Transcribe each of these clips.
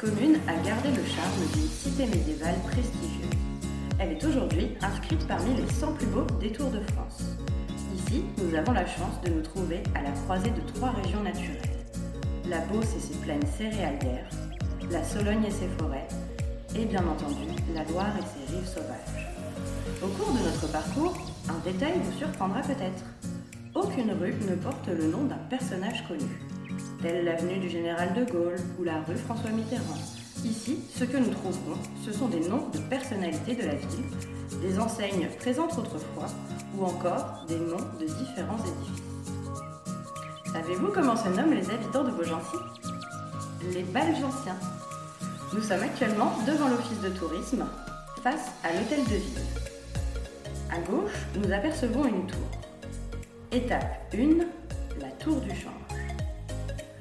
Commune a gardé le charme d'une cité médiévale prestigieuse. Elle est aujourd'hui inscrite parmi les 100 plus beaux détours de France. Ici, nous avons la chance de nous trouver à la croisée de trois régions naturelles. La Beauce et ses plaines céréalières, la Sologne et ses forêts, et bien entendu la Loire et ses rives sauvages. Au cours de notre parcours, un détail vous surprendra peut-être. Aucune rue ne porte le nom d'un personnage connu telle l'avenue du Général de Gaulle ou la rue François Mitterrand. Ici, ce que nous trouverons, ce sont des noms de personnalités de la ville, des enseignes présentes autrefois, ou encore des noms de différents édifices. Savez-vous comment se nomment les habitants de Beaugency? Les Balgenciens. Nous sommes actuellement devant l'office de tourisme, face à l'hôtel de ville. À gauche, nous apercevons une tour. Étape 1, la tour du champ.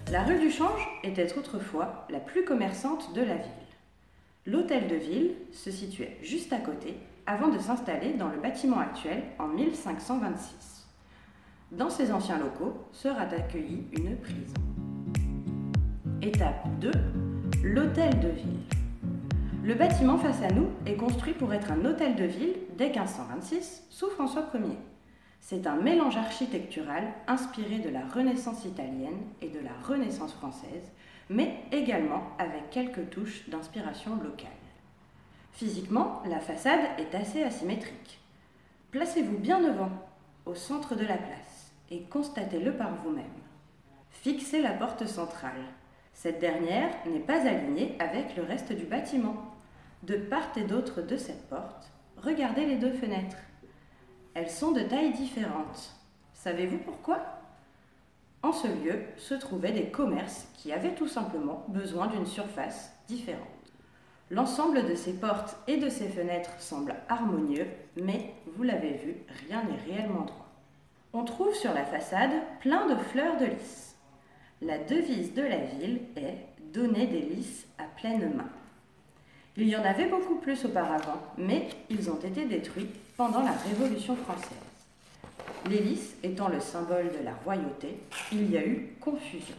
La rue du Change était autrefois la plus commerçante de la ville. L'hôtel de ville se situait juste à côté avant de s'installer dans le bâtiment actuel en 1526. Dans ces anciens locaux sera accueillie une prison. Étape 2. L'hôtel de ville. Le bâtiment face à nous est construit pour être un hôtel de ville dès 1526 sous François Ier. C'est un mélange architectural inspiré de la Renaissance italienne et de la Renaissance française, mais également avec quelques touches d'inspiration locale. Physiquement, la façade est assez asymétrique. Placez-vous bien devant, au centre de la place, et constatez-le par vous-même. Fixez la porte centrale. Cette dernière n'est pas alignée avec le reste du bâtiment. De part et d'autre de cette porte, regardez les deux fenêtres. Elles sont de tailles différentes. Savez-vous pourquoi? En ce lieu se trouvaient des commerces qui avaient tout simplement besoin d'une surface différente. L'ensemble de ces portes et de ces fenêtres semble harmonieux, mais vous l'avez vu, rien n'est réellement droit. On trouve sur la façade plein de fleurs de lys. La devise de la ville est Donner des lys à pleine main. Il y en avait beaucoup plus auparavant, mais ils ont été détruits pendant la Révolution française. L'hélice étant le symbole de la royauté, il y a eu confusion.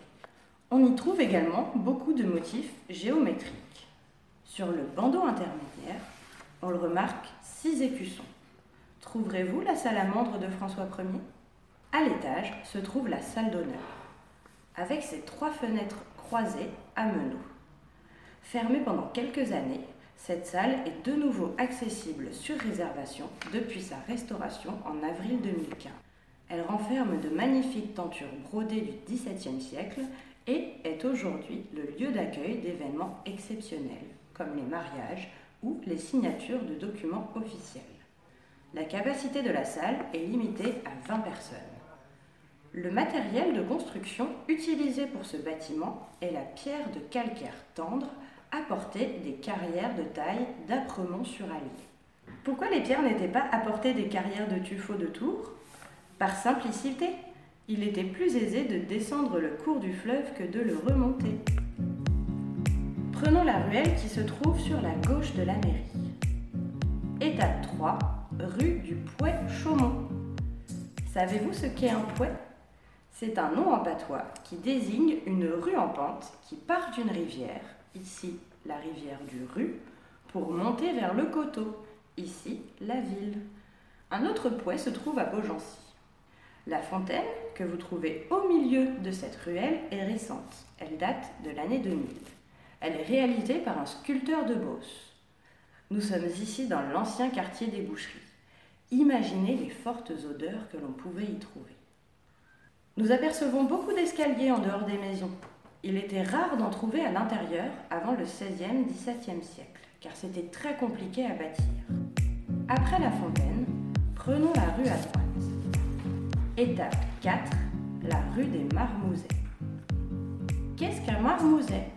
On y trouve également beaucoup de motifs géométriques. Sur le bandeau intermédiaire, on le remarque six écussons. Trouverez-vous la salamandre de François Ier? À l'étage se trouve la salle d'honneur, avec ses trois fenêtres croisées à meneaux. Fermée pendant quelques années, cette salle est de nouveau accessible sur réservation depuis sa restauration en avril 2015. Elle renferme de magnifiques tentures brodées du XVIIe siècle et est aujourd'hui le lieu d'accueil d'événements exceptionnels comme les mariages ou les signatures de documents officiels. La capacité de la salle est limitée à 20 personnes. Le matériel de construction utilisé pour ce bâtiment est la pierre de calcaire tendre apporter des carrières de taille d'Apremont-sur-Allier. Pourquoi les pierres n'étaient pas apportées des carrières de tuffeau de Tours Par simplicité, il était plus aisé de descendre le cours du fleuve que de le remonter. Prenons la ruelle qui se trouve sur la gauche de la mairie. Étape 3, rue du Pouet-Chaumont. Savez-vous ce qu'est un pouet? C'est un nom en patois qui désigne une rue en pente qui part d'une rivière ici la rivière du Rue, pour monter vers le coteau, ici la ville. Un autre puits se trouve à Beaugency. La fontaine, que vous trouvez au milieu de cette ruelle, est récente. Elle date de l'année 2000. Elle est réalisée par un sculpteur de Beauce. Nous sommes ici dans l'ancien quartier des boucheries. Imaginez les fortes odeurs que l'on pouvait y trouver. Nous apercevons beaucoup d'escaliers en dehors des maisons. Il était rare d'en trouver à l'intérieur avant le XVIe, XVIIe siècle, car c'était très compliqué à bâtir. Après la fontaine, prenons la rue à droite. Étape 4, la rue des Marmousets. Qu'est-ce qu'un marmouset?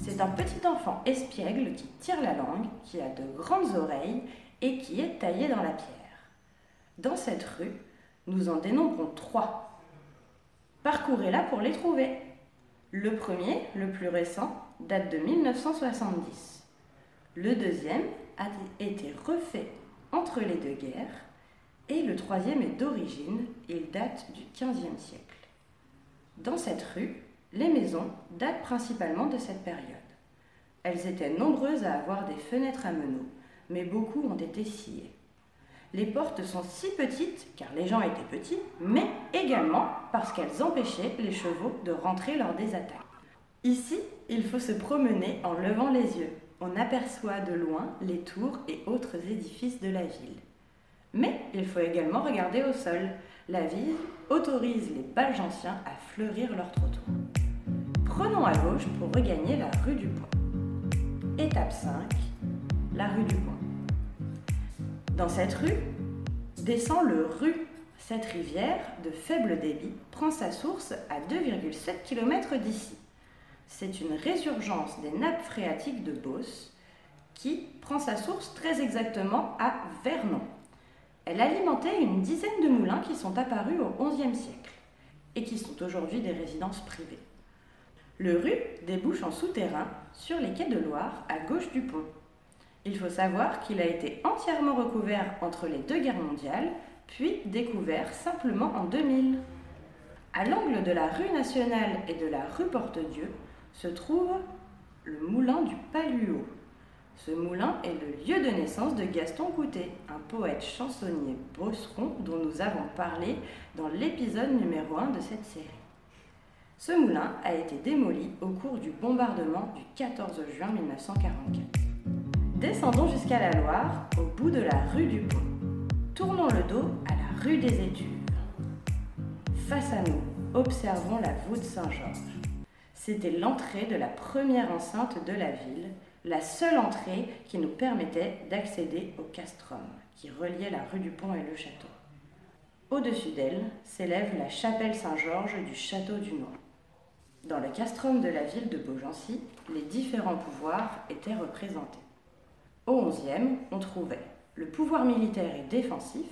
C'est un petit enfant espiègle qui tire la langue, qui a de grandes oreilles et qui est taillé dans la pierre. Dans cette rue, nous en dénombrons trois. Parcourez-la pour les trouver. Le premier, le plus récent, date de 1970. Le deuxième a été refait entre les deux guerres et le troisième est d'origine, il date du XVe siècle. Dans cette rue, les maisons datent principalement de cette période. Elles étaient nombreuses à avoir des fenêtres à meneaux, mais beaucoup ont été sciées. Les portes sont si petites car les gens étaient petits, mais également parce qu'elles empêchaient les chevaux de rentrer lors des attaques. Ici, il faut se promener en levant les yeux. On aperçoit de loin les tours et autres édifices de la ville. Mais il faut également regarder au sol. La ville autorise les balges anciens à fleurir leur trottoir. Prenons à gauche pour regagner la rue du Pont. Étape 5, la rue du Pont. Dans cette rue descend le Rue. Cette rivière, de faible débit, prend sa source à 2,7 km d'ici. C'est une résurgence des nappes phréatiques de Beauce qui prend sa source très exactement à Vernon. Elle alimentait une dizaine de moulins qui sont apparus au XIe siècle et qui sont aujourd'hui des résidences privées. Le Rue débouche en souterrain sur les quais de Loire à gauche du pont. Il faut savoir qu'il a été entièrement recouvert entre les deux guerres mondiales, puis découvert simplement en 2000. À l'angle de la rue nationale et de la rue Porte-Dieu se trouve le moulin du Paluot. Ce moulin est le lieu de naissance de Gaston Coutet, un poète chansonnier bosseron dont nous avons parlé dans l'épisode numéro 1 de cette série. Ce moulin a été démoli au cours du bombardement du 14 juin 1944. Descendons jusqu'à la Loire, au bout de la rue du Pont. Tournons le dos à la rue des Études. Face à nous, observons la voûte Saint-Georges. C'était l'entrée de la première enceinte de la ville, la seule entrée qui nous permettait d'accéder au castrum, qui reliait la rue du Pont et le château. Au-dessus d'elle s'élève la chapelle Saint-Georges du château du Noir. Dans le castrum de la ville de Beaugency, les différents pouvoirs étaient représentés. Au XIe, on trouvait le pouvoir militaire et défensif,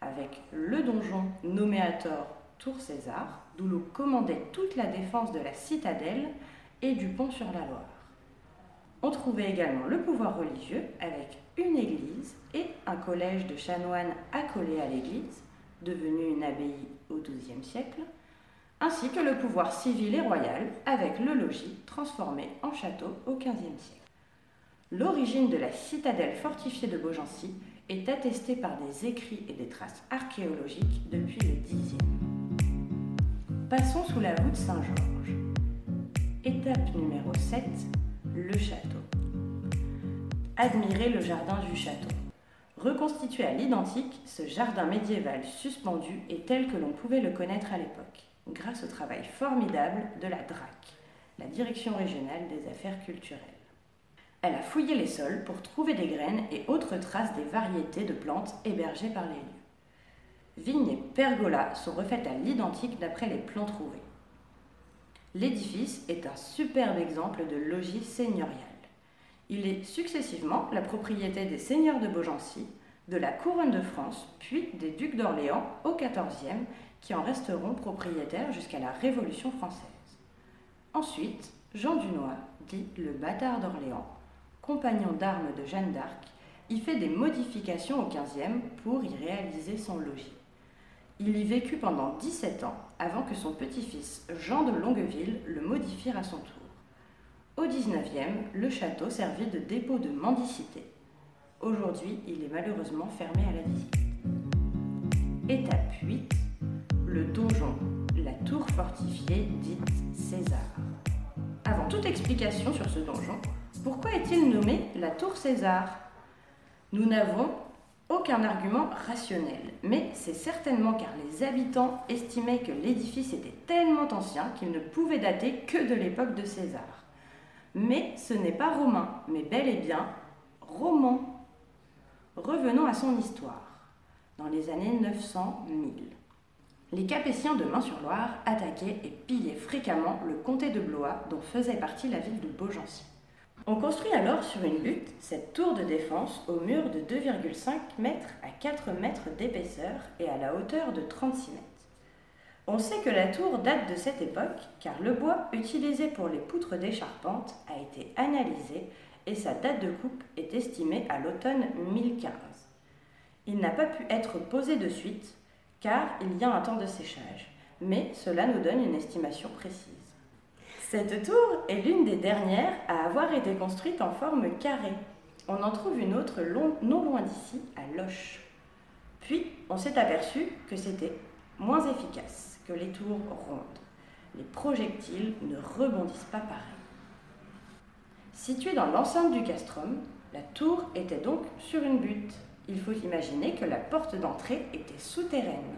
avec le donjon nommé à tort Tour César, d'où l'on commandait toute la défense de la citadelle et du pont sur la Loire. On trouvait également le pouvoir religieux, avec une église et un collège de chanoines accolé à l'église, devenu une abbaye au XIIe siècle, ainsi que le pouvoir civil et royal, avec le logis transformé en château au XVe siècle. L'origine de la citadelle fortifiée de Beaugency est attestée par des écrits et des traces archéologiques depuis le Xe. Passons sous la voûte Saint-Georges. Étape numéro 7, le château. Admirez le jardin du château. Reconstitué à l'identique, ce jardin médiéval suspendu est tel que l'on pouvait le connaître à l'époque, grâce au travail formidable de la DRAC, la Direction régionale des affaires culturelles. Elle a fouillé les sols pour trouver des graines et autres traces des variétés de plantes hébergées par les lieux. Vignes et pergolas sont refaites à l'identique d'après les plans trouvés. L'édifice est un superbe exemple de logis seigneurial. Il est successivement la propriété des seigneurs de Beaugency, de la couronne de France, puis des ducs d'Orléans au XIVe, qui en resteront propriétaires jusqu'à la Révolution française. Ensuite, Jean Dunois, dit le bâtard d'Orléans, compagnon d'armes de Jeanne d'Arc, y fait des modifications au XVe pour y réaliser son logis. Il y vécut pendant 17 ans avant que son petit-fils Jean de Longueville le modifie à son tour. Au XIXe, le château servit de dépôt de mendicité. Aujourd'hui, il est malheureusement fermé à la visite. Étape 8. Le donjon, la tour fortifiée dite César. Avant toute explication sur ce donjon, pourquoi est-il nommé la tour César? Nous n'avons aucun argument rationnel, mais c'est certainement car les habitants estimaient que l'édifice était tellement ancien qu'il ne pouvait dater que de l'époque de César. Mais ce n'est pas romain, mais bel et bien roman. Revenons à son histoire. Dans les années 900-1000, les Capétiens de Main-sur-Loire attaquaient et pillaient fréquemment le comté de Blois, dont faisait partie la ville de Beaugency. On construit alors sur une butte cette tour de défense au mur de 2,5 mètres à 4 mètres d'épaisseur et à la hauteur de 36 mètres. On sait que la tour date de cette époque car le bois utilisé pour les poutres des charpentes a été analysé et sa date de coupe est estimée à l'automne 1015. Il n'a pas pu être posé de suite car il y a un temps de séchage, mais cela nous donne une estimation précise. Cette tour est l'une des dernières à avoir été construite en forme carrée. On en trouve une autre non loin d'ici, à Loche. Puis, on s'est aperçu que c'était moins efficace que les tours rondes. Les projectiles ne rebondissent pas pareil. Située dans l'enceinte du castrum, la tour était donc sur une butte. Il faut imaginer que la porte d'entrée était souterraine.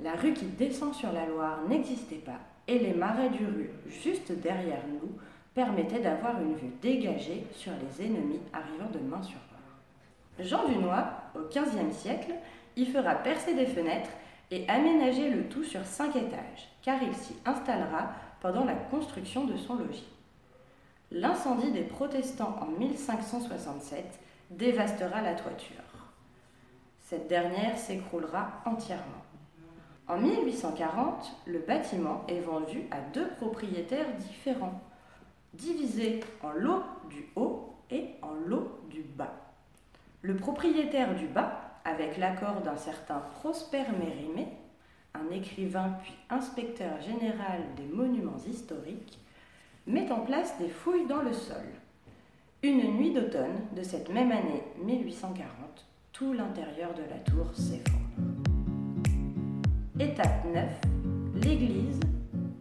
La rue qui descend sur la Loire n'existait pas et les marais du rue, juste derrière nous, permettaient d'avoir une vue dégagée sur les ennemis arrivant de main sur main. Jean Dunois, au XVe siècle, y fera percer des fenêtres et aménager le tout sur cinq étages, car il s'y installera pendant la construction de son logis. L'incendie des protestants en 1567 dévastera la toiture. Cette dernière s'écroulera entièrement. En 1840, le bâtiment est vendu à deux propriétaires différents, divisés en lot du haut et en lot du bas. Le propriétaire du bas, avec l'accord d'un certain Prosper Mérimée, un écrivain puis inspecteur général des monuments historiques, met en place des fouilles dans le sol. Une nuit d'automne de cette même année 1840, tout l'intérieur de la tour s'effondre. Étape 9. L'église,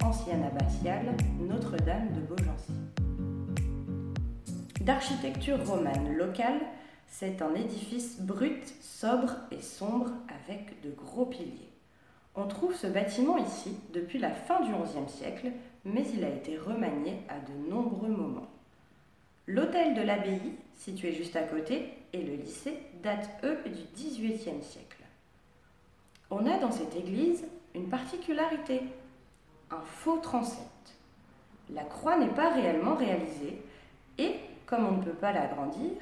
ancienne abbatiale, Notre-Dame de Beaugency. D'architecture romane locale, c'est un édifice brut, sobre et sombre avec de gros piliers. On trouve ce bâtiment ici depuis la fin du XIe siècle, mais il a été remanié à de nombreux moments. L'hôtel de l'abbaye, situé juste à côté, et le lycée datent eux du XVIIIe siècle. On a dans cette église une particularité, un faux transept. La croix n'est pas réellement réalisée et, comme on ne peut pas l'agrandir,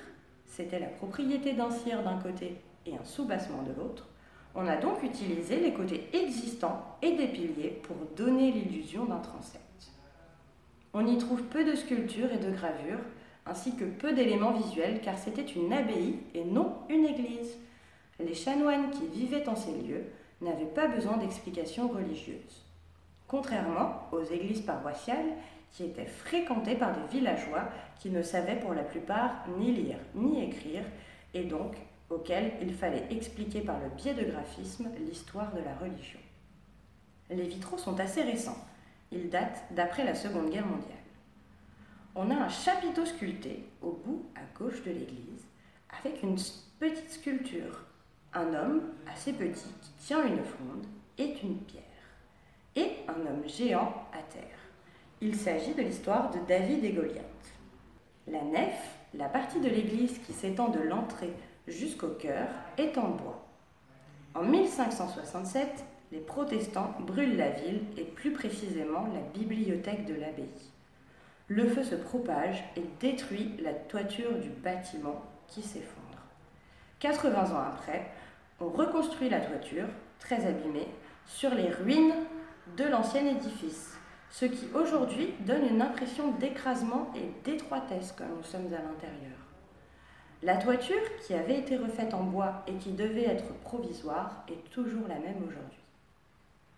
c'était la propriété d'un cire d'un côté et un soubassement de l'autre, on a donc utilisé les côtés existants et des piliers pour donner l'illusion d'un transept. On y trouve peu de sculptures et de gravures, ainsi que peu d'éléments visuels, car c'était une abbaye et non une église les chanoines qui vivaient en ces lieux n'avaient pas besoin d'explications religieuses. Contrairement aux églises paroissiales qui étaient fréquentées par des villageois qui ne savaient pour la plupart ni lire ni écrire et donc auxquels il fallait expliquer par le biais de graphismes l'histoire de la religion. Les vitraux sont assez récents. Ils datent d'après la Seconde Guerre mondiale. On a un chapiteau sculpté au bout à gauche de l'église avec une petite sculpture un homme assez petit qui tient une fronde est une pierre et un homme géant à terre. Il s'agit de l'histoire de David et Goliath. La nef, la partie de l'église qui s'étend de l'entrée jusqu'au chœur, est en bois. En 1567, les protestants brûlent la ville et plus précisément la bibliothèque de l'abbaye. Le feu se propage et détruit la toiture du bâtiment qui s'effondre. 80 ans après, on reconstruit la toiture, très abîmée, sur les ruines de l'ancien édifice, ce qui aujourd'hui donne une impression d'écrasement et d'étroitesse quand nous sommes à l'intérieur. La toiture, qui avait été refaite en bois et qui devait être provisoire, est toujours la même aujourd'hui.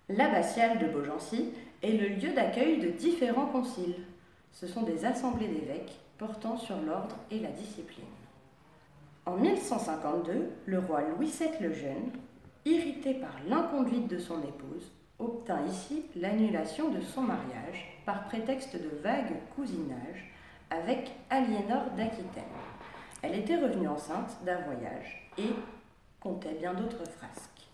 L'abbatiale de Beaugency est le lieu d'accueil de différents conciles. Ce sont des assemblées d'évêques portant sur l'ordre et la discipline. En 1152, le roi Louis VII le Jeune, irrité par l'inconduite de son épouse, obtint ici l'annulation de son mariage par prétexte de vague cousinage avec Aliénor d'Aquitaine. Elle était revenue enceinte d'un voyage et comptait bien d'autres frasques.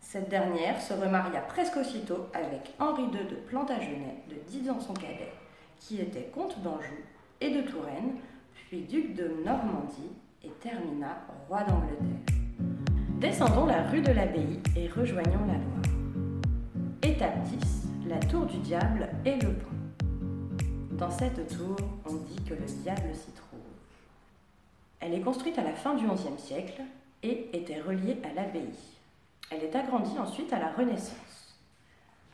Cette dernière se remaria presque aussitôt avec Henri II de Plantagenet, de 10 ans son cadet, qui était comte d'Anjou et de Touraine, puis duc de Normandie et termina roi d'Angleterre. Descendons la rue de l'Abbaye et rejoignons la Loire. Étape 10, la tour du diable et le pont. Dans cette tour, on dit que le diable s'y trouve. Elle est construite à la fin du XIe siècle et était reliée à l'abbaye. Elle est agrandie ensuite à la Renaissance.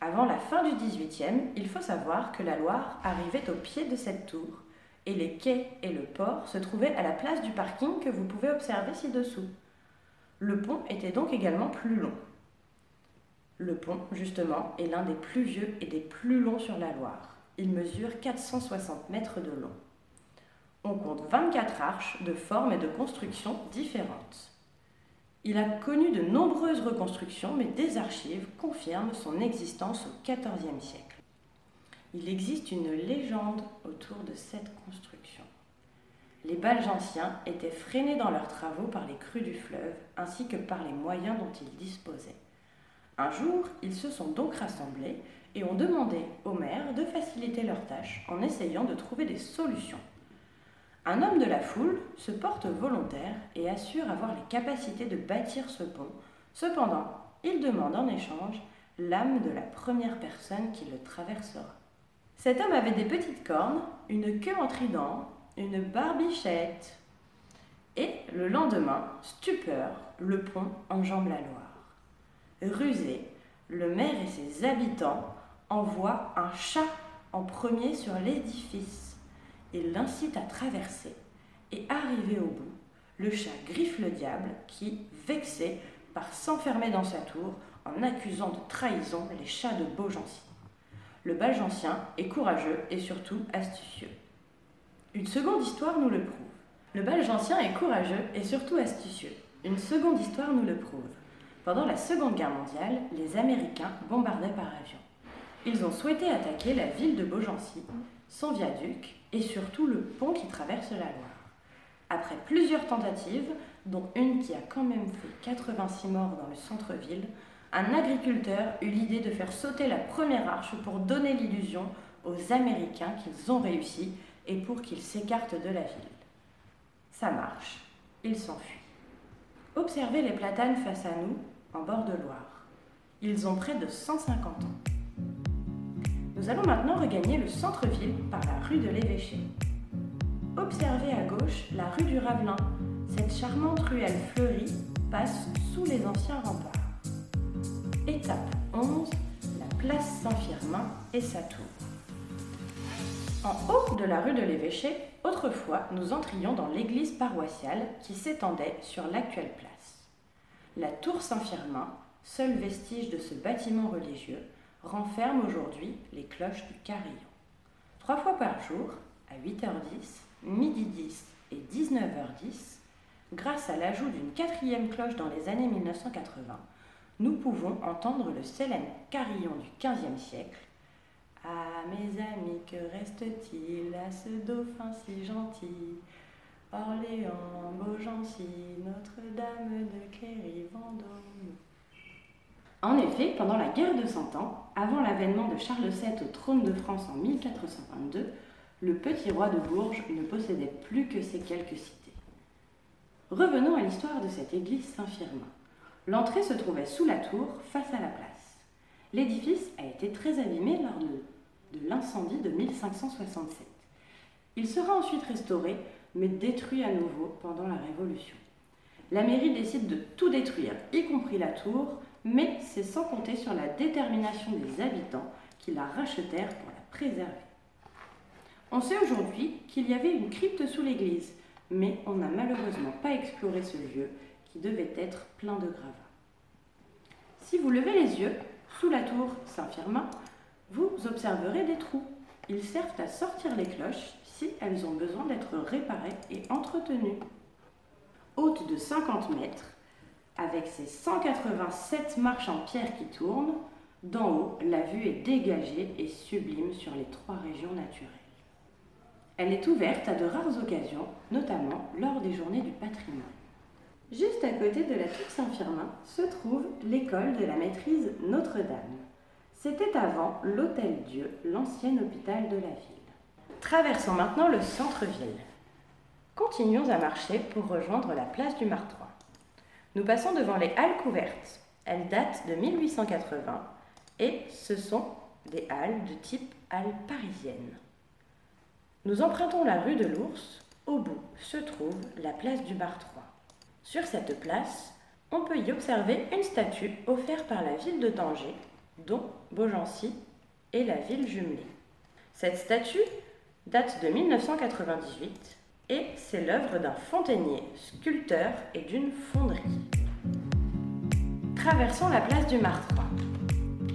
Avant la fin du XVIIIe, il faut savoir que la Loire arrivait au pied de cette tour et les quais et le port se trouvaient à la place du parking que vous pouvez observer ci-dessous. Le pont était donc également plus long. Le pont, justement, est l'un des plus vieux et des plus longs sur la Loire. Il mesure 460 mètres de long. On compte 24 arches de formes et de constructions différentes. Il a connu de nombreuses reconstructions, mais des archives confirment son existence au XIVe siècle. Il existe une légende autour de cette construction. Les Belges anciens étaient freinés dans leurs travaux par les crues du fleuve ainsi que par les moyens dont ils disposaient. Un jour, ils se sont donc rassemblés et ont demandé au maire de faciliter leurs tâches en essayant de trouver des solutions. Un homme de la foule se porte volontaire et assure avoir les capacités de bâtir ce pont. Cependant, il demande en échange l'âme de la première personne qui le traversera. Cet homme avait des petites cornes, une queue en trident, une barbichette. Et le lendemain, stupeur, le pont enjambe la Loire. Rusé, le maire et ses habitants envoient un chat en premier sur l'édifice. Il l'incite à traverser. Et arrivé au bout, le chat griffe le diable qui, vexé, part s'enfermer dans sa tour en accusant de trahison les chats de Beaugency. Le Balgencien est courageux et surtout astucieux. Une seconde histoire nous le prouve. Le Balgencien est courageux et surtout astucieux. Une seconde histoire nous le prouve. Pendant la Seconde Guerre mondiale, les Américains bombardaient par avion. Ils ont souhaité attaquer la ville de Beaugency, son viaduc et surtout le pont qui traverse la Loire. Après plusieurs tentatives, dont une qui a quand même fait 86 morts dans le centre-ville, un agriculteur eut l'idée de faire sauter la première arche pour donner l'illusion aux Américains qu'ils ont réussi et pour qu'ils s'écartent de la ville. Ça marche, ils s'enfuient. Observez les platanes face à nous, en bord de Loire. Ils ont près de 150 ans. Nous allons maintenant regagner le centre-ville par la rue de l'Évêché. Observez à gauche la rue du Ravelin. Cette charmante ruelle fleurie passe sous les anciens remparts. Étape 11, la place Saint-Firmin et sa tour. En haut de la rue de l'Évêché, autrefois, nous entrions dans l'église paroissiale qui s'étendait sur l'actuelle place. La tour Saint-Firmin, seul vestige de ce bâtiment religieux, renferme aujourd'hui les cloches du carillon. Trois fois par jour, à 8h10, midi 10 et 19h10, grâce à l'ajout d'une quatrième cloche dans les années 1980, nous pouvons entendre le célèbre carillon du XVe siècle. Ah, mes amis, que reste-t-il à ce dauphin si gentil? Orléans, Beaugency, Notre-Dame de Cléry, Vendôme. En effet, pendant la guerre de Cent Ans, avant l'avènement de Charles VII au trône de France en 1422, le petit roi de Bourges ne possédait plus que ces quelques cités. Revenons à l'histoire de cette église Saint-Firmin. L'entrée se trouvait sous la tour, face à la place. L'édifice a été très abîmé lors de, l'incendie de 1567. Il sera ensuite restauré, mais détruit à nouveau pendant la Révolution. La mairie décide de tout détruire, y compris la tour, mais c'est sans compter sur la détermination des habitants qui la rachetèrent pour la préserver. On sait aujourd'hui qu'il y avait une crypte sous l'église, mais on n'a malheureusement pas exploré ce lieu qui devait être plein de gravats. Si vous levez les yeux, sous la tour Saint-Firmin, vous observerez des trous. Ils servent à sortir les cloches si elles ont besoin d'être réparées et entretenues. Haute de 50 mètres, avec ses 187 marches en pierre qui tournent, d'en haut, la vue est dégagée et sublime sur les trois régions naturelles. Elle est ouverte à de rares occasions, notamment lors des journées du patrimoine. Juste à côté de la tour Saint-Firmin se trouve l'école de la maîtrise Notre-Dame. C'était avant l'Hôtel Dieu, l'ancien hôpital de la ville. Traversons maintenant le centre-ville. Continuons à marcher pour rejoindre la place du Martroi. Nous passons devant les halles couvertes. Elles datent de 1880 et ce sont des halles de type halles parisiennes. Nous empruntons la rue de l'Ours. Au bout se trouve la place du Martroi. Sur cette place, on peut y observer une statue offerte par la ville de Tanger, dont Beaugency est la ville jumelée. Cette statue date de 1998 et c'est l'œuvre d'un fontainier, sculpteur et d'une fonderie. Traversons la place du Martroi.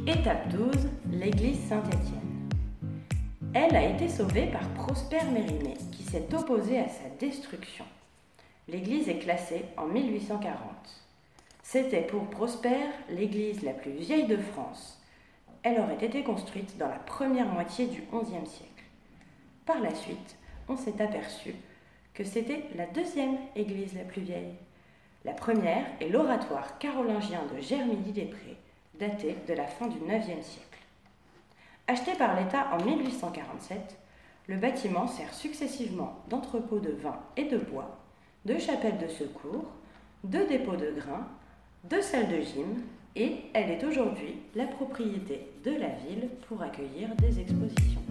Étape 12, l'église Saint-Étienne. Elle a été sauvée par Prosper Mérimée, qui s'est opposé à sa destruction. L'église est classée en 1840. C'était pour Prosper l'église la plus vieille de France. Elle aurait été construite dans la première moitié du XIe siècle. Par la suite, on s'est aperçu que c'était la deuxième église la plus vieille. La première est l'oratoire carolingien de Germilly-des-Prés, daté de la fin du IXe siècle. Acheté par l'État en 1847, le bâtiment sert successivement d'entrepôt de vin et de bois, de chapelle de secours, de dépôt de grains, de salle de gym, et elle est aujourd'hui la propriété de la ville pour accueillir des expositions.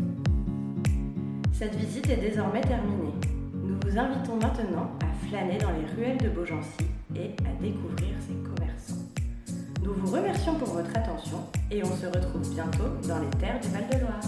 Cette visite est désormais terminée. Nous vous invitons maintenant à flâner dans les ruelles de Beaugency et à découvrir ses commerçants. Nous vous remercions pour votre attention et on se retrouve bientôt dans les terres du Val-de-Loire.